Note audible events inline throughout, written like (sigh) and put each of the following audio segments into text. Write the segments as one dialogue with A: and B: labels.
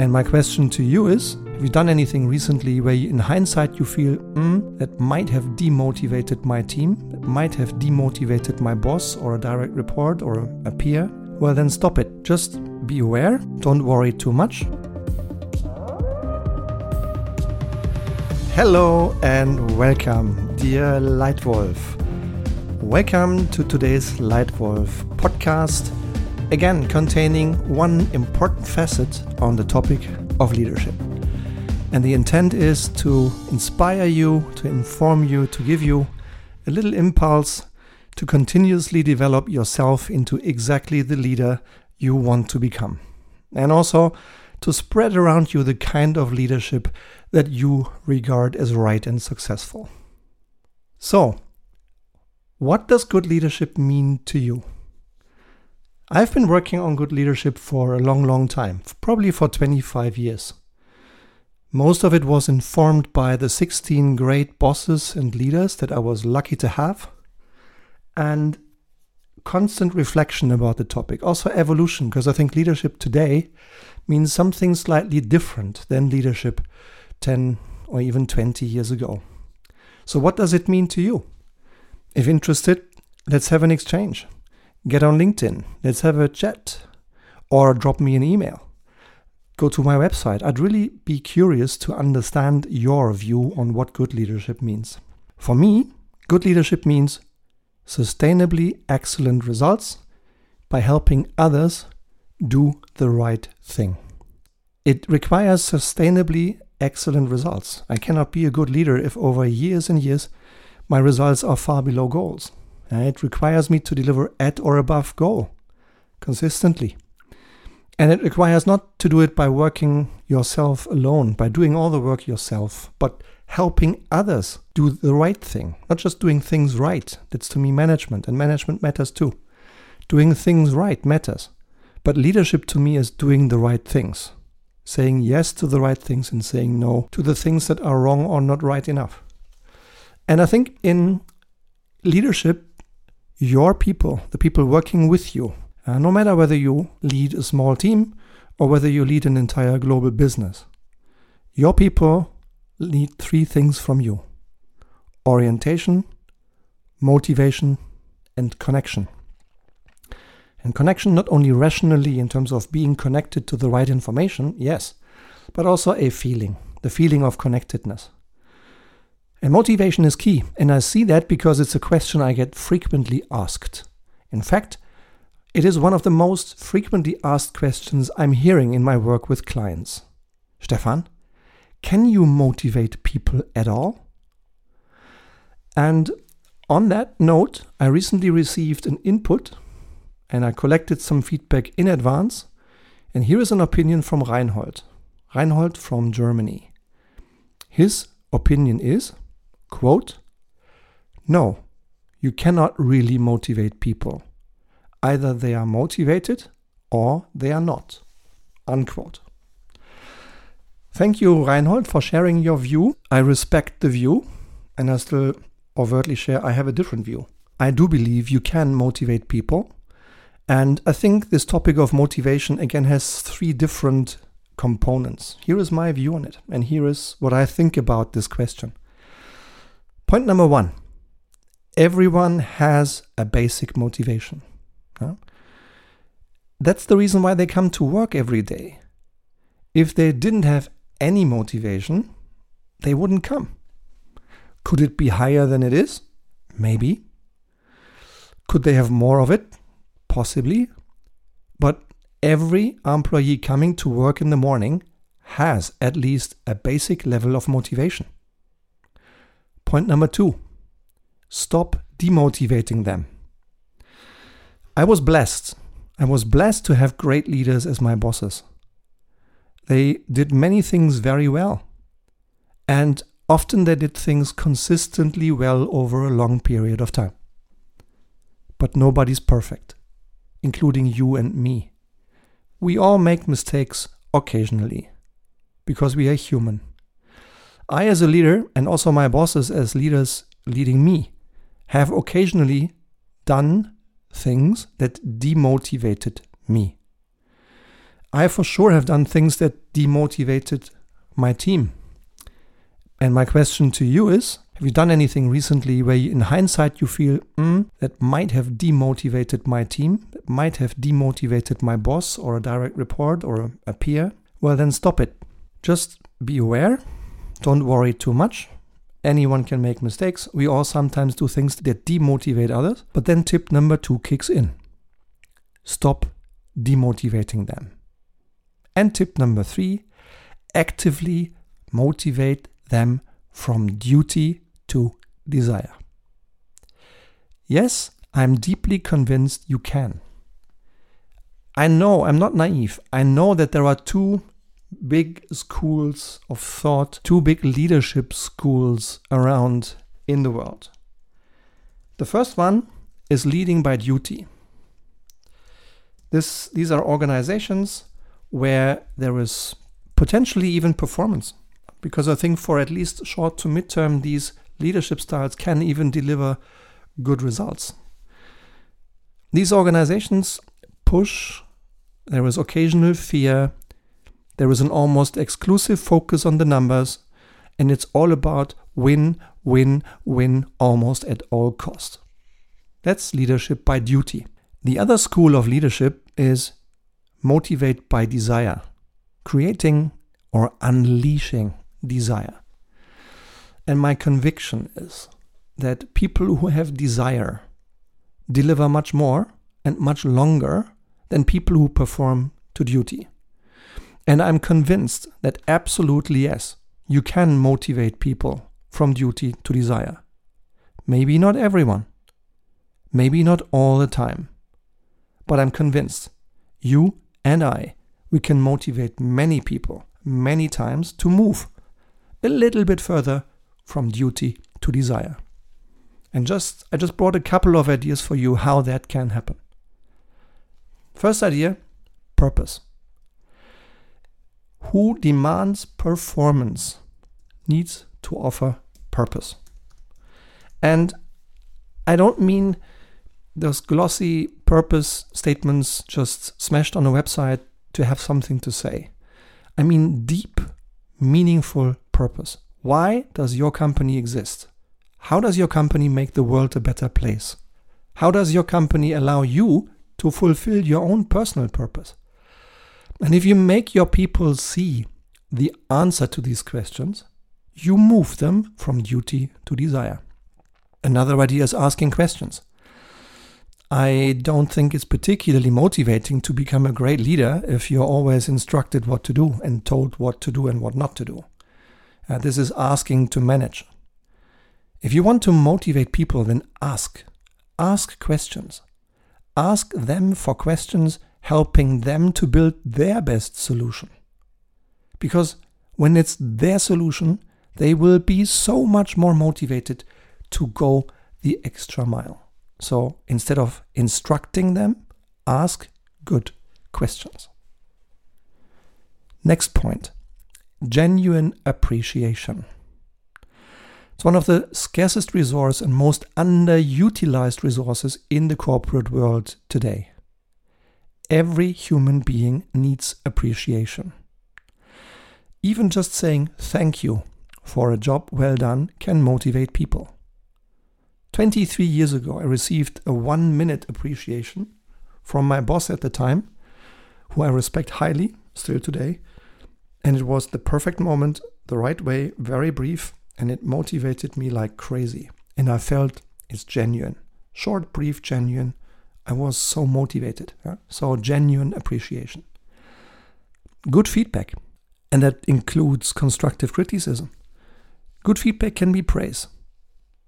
A: And my question to you is Have you done anything recently where, you, in hindsight, you feel, mm, that might have demotivated my team, that might have demotivated my boss or a direct report or a peer? Well, then stop it. Just be aware, don't worry too much. Hello and welcome, dear Leitwolf. Welcome to today's Leitwolf podcast again containing one important facet on the topic of leadership. And the intent is to inspire you, to inform you, to give you a little impulse to continuously develop yourself into exactly the leader you want to become. And also to spread around you the kind of leadership that you regard as right and successful. So, what does good leadership mean to you? I've been working on good leadership for a long, long time, probably for 25 years. Most of it was informed by the 16 great bosses and leaders that I was lucky to have, and constant reflection about the topic. Also, evolution, because I think leadership today means something slightly different than leadership 10 or even 20 years ago. So, what does it mean to you? If interested, let's have an exchange get on LinkedIn. Let's have a chat or drop me an email. Go to my website. I'd really be curious to understand your view on what good leadership means. For me, good leadership means sustainably excellent results by helping others do the right thing. It requires sustainably excellent results. I cannot be a good leader if over years and years my results are far below goals. Uh, it requires me to deliver at or above goal consistently. And it requires not to do it by working yourself alone, by doing all the work yourself, but helping others do the right thing, not just doing things right. That's to me management, and management matters too. Doing things right matters. But leadership to me is doing the right things, saying yes to the right things and saying no to the things that are wrong or not right enough. And I think in leadership, your people, the people working with you, uh, no matter whether you lead a small team or whether you lead an entire global business. Your people need three things from you orientation, motivation, and connection. And connection not only rationally in terms of being connected to the right information, yes, but also a feeling, the feeling of connectedness. And motivation is key, and I see that because it's a question I get frequently asked. In fact, it is one of the most frequently asked questions I'm hearing in my work with clients. Stefan, can you motivate people at all? And on that note, I recently received an input and I collected some feedback in advance. And here is an opinion from Reinhold. Reinhold from Germany. His opinion is Quote, No, you cannot really motivate people. Either they are motivated or they are not. Unquote. Thank you, Reinhold, for sharing your view. I respect the view, and I still overtly share I have a different view. I do believe you can motivate people. And I think this topic of motivation again has three different components. Here is my view on it, and here is what I think about this question. Point number one everyone has a basic motivation. That's the reason why they come to work every day. If they didn't have any motivation, they wouldn't come. Could it be higher than it is? Maybe. Could they have more of it? Possibly. But every employee coming to work in the morning has at least a basic level of motivation. Point number two stop demotivating them. I was blessed. I was blessed to have great leaders as my bosses. They did many things very well. And often they did things consistently well over a long period of time. But nobody's perfect, including you and me. We all make mistakes occasionally because we are human. I, as a leader, and also my bosses as leaders leading me, have occasionally done things that demotivated me. I for sure have done things that demotivated my team. And my question to you is have you done anything recently where you, in hindsight you feel mm, that might have demotivated my team, that might have demotivated my boss or a direct report or a peer? Well, then stop it. Just be aware. Don't worry too much. Anyone can make mistakes. We all sometimes do things that demotivate others. But then tip number two kicks in stop demotivating them. And tip number three actively motivate them from duty to desire. Yes, I'm deeply convinced you can. I know, I'm not naive. I know that there are two big schools of thought, two big leadership schools around in the world. The first one is leading by duty. This, these are organizations where there is potentially even performance, because I think for at least short to midterm, these leadership styles can even deliver good results. These organizations push, there is occasional fear, there is an almost exclusive focus on the numbers, and it's all about win, win, win almost at all cost. That's leadership by duty. The other school of leadership is motivate by desire, creating or unleashing desire. And my conviction is that people who have desire deliver much more and much longer than people who perform to duty. And I'm convinced that absolutely yes, you can motivate people from duty to desire. Maybe not everyone, maybe not all the time, but I'm convinced you and I, we can motivate many people many times to move a little bit further from duty to desire. And just I just brought a couple of ideas for you how that can happen. First idea, purpose who demands performance needs to offer purpose. And I don't mean those glossy purpose statements just smashed on a website to have something to say. I mean deep, meaningful purpose. Why does your company exist? How does your company make the world a better place? How does your company allow you to fulfill your own personal purpose? And if you make your people see the answer to these questions, you move them from duty to desire. Another idea is asking questions. I don't think it's particularly motivating to become a great leader if you're always instructed what to do and told what to do and what not to do. Uh, this is asking to manage. If you want to motivate people, then ask. Ask questions. Ask them for questions helping them to build their best solution. Because when it's their solution, they will be so much more motivated to go the extra mile. So instead of instructing them, ask good questions. Next point genuine appreciation. It's one of the scarcest resources and most underutilized resources in the corporate world today. Every human being needs appreciation. Even just saying thank you for a job well done can motivate people. 23 years ago, I received a one minute appreciation from my boss at the time, who I respect highly still today. And it was the perfect moment, the right way, very brief, and it motivated me like crazy. And I felt it's genuine. Short, brief, genuine, I was so motivated. Yeah? So genuine appreciation. Good feedback. And that includes constructive criticism. Good feedback can be praise.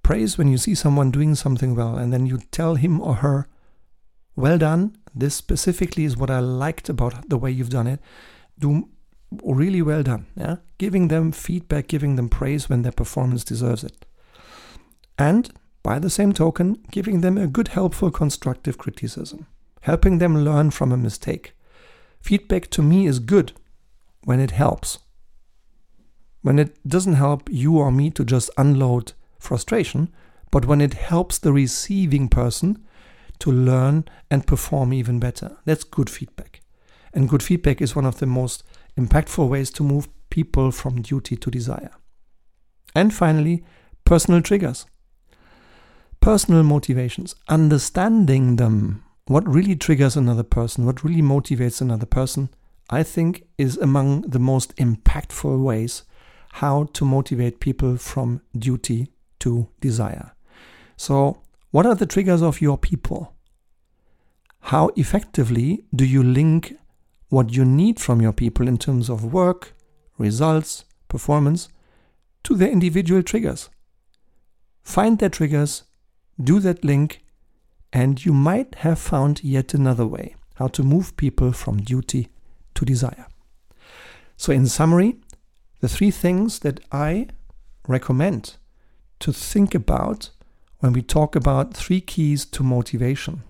A: Praise when you see someone doing something well and then you tell him or her, well done. This specifically is what I liked about the way you've done it. Do really well done. Yeah? Giving them feedback, giving them praise when their performance deserves it. And by the same token, giving them a good, helpful, constructive criticism, helping them learn from a mistake. Feedback to me is good when it helps. When it doesn't help you or me to just unload frustration, but when it helps the receiving person to learn and perform even better. That's good feedback. And good feedback is one of the most impactful ways to move people from duty to desire. And finally, personal triggers. Personal motivations, understanding them, what really triggers another person, what really motivates another person, I think is among the most impactful ways how to motivate people from duty to desire. So, what are the triggers of your people? How effectively do you link what you need from your people in terms of work, results, performance to their individual triggers? Find their triggers, do that link, and you might have found yet another way how to move people from duty to desire. So, in summary, the three things that I recommend to think about when we talk about three keys to motivation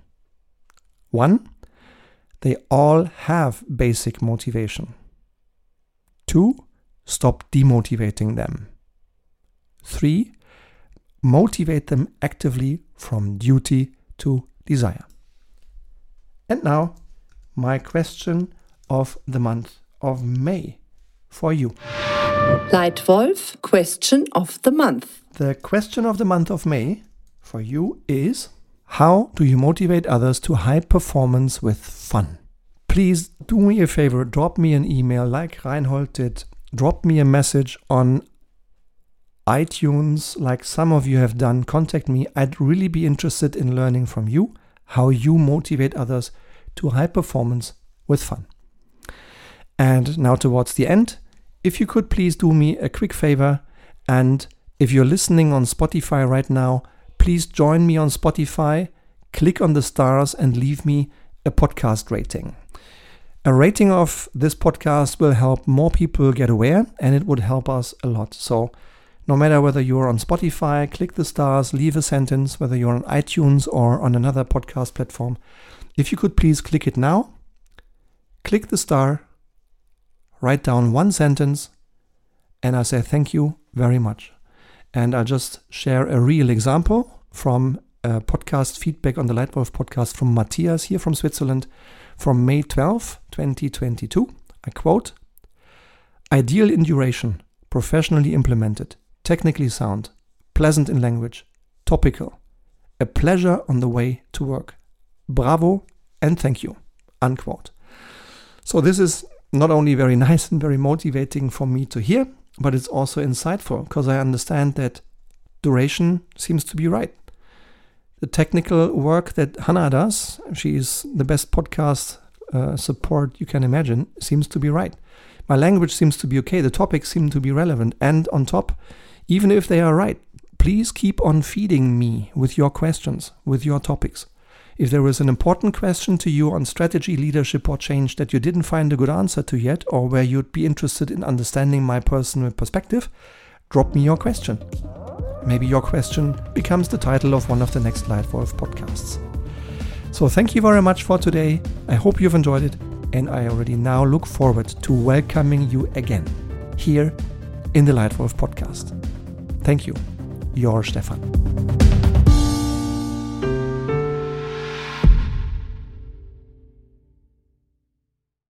A: one, they all have basic motivation. Two, stop demotivating them. Three, motivate them actively from duty to desire. And now, my question of the month of May for you.
B: Leitwolf question of the month.
A: The question of the month of May for you is how do you motivate others to high performance with fun? Please do me a favor, drop me an email like Reinhold did. Drop me a message on iTunes, like some of you have done. Contact me. I'd really be interested in learning from you how you motivate others to high performance with fun. And now, towards the end, if you could please do me a quick favor, and if you're listening on Spotify right now, please join me on Spotify, click on the stars, and leave me a podcast rating. A rating of this podcast will help more people get aware and it would help us a lot. So, no matter whether you're on Spotify, click the stars, leave a sentence, whether you're on iTunes or on another podcast platform, if you could please click it now, click the star, write down one sentence, and I say thank you very much. And I'll just share a real example from a podcast feedback on the Leitwolf podcast from Matthias here from Switzerland from May 12, 2022. I quote Ideal in duration, professionally implemented, technically sound, pleasant in language, topical, a pleasure on the way to work. Bravo and thank you. Unquote. So, this is not only very (laughs) nice and very motivating for me to hear, but it's also insightful because I understand that duration seems to be right. The technical work that Hannah does, she's the best podcast uh, support you can imagine, seems to be right. My language seems to be okay. The topics seem to be relevant. And on top, even if they are right, please keep on feeding me with your questions, with your topics. If there is an important question to you on strategy, leadership, or change that you didn't find a good answer to yet, or where you'd be interested in understanding my personal perspective, drop me your question. Maybe your question becomes the title of one of the next Leitwolf podcasts. So, thank you very much for today. I hope you've enjoyed it, and I already now look forward to welcoming you again here in the Leitwolf podcast. Thank you, your Stefan.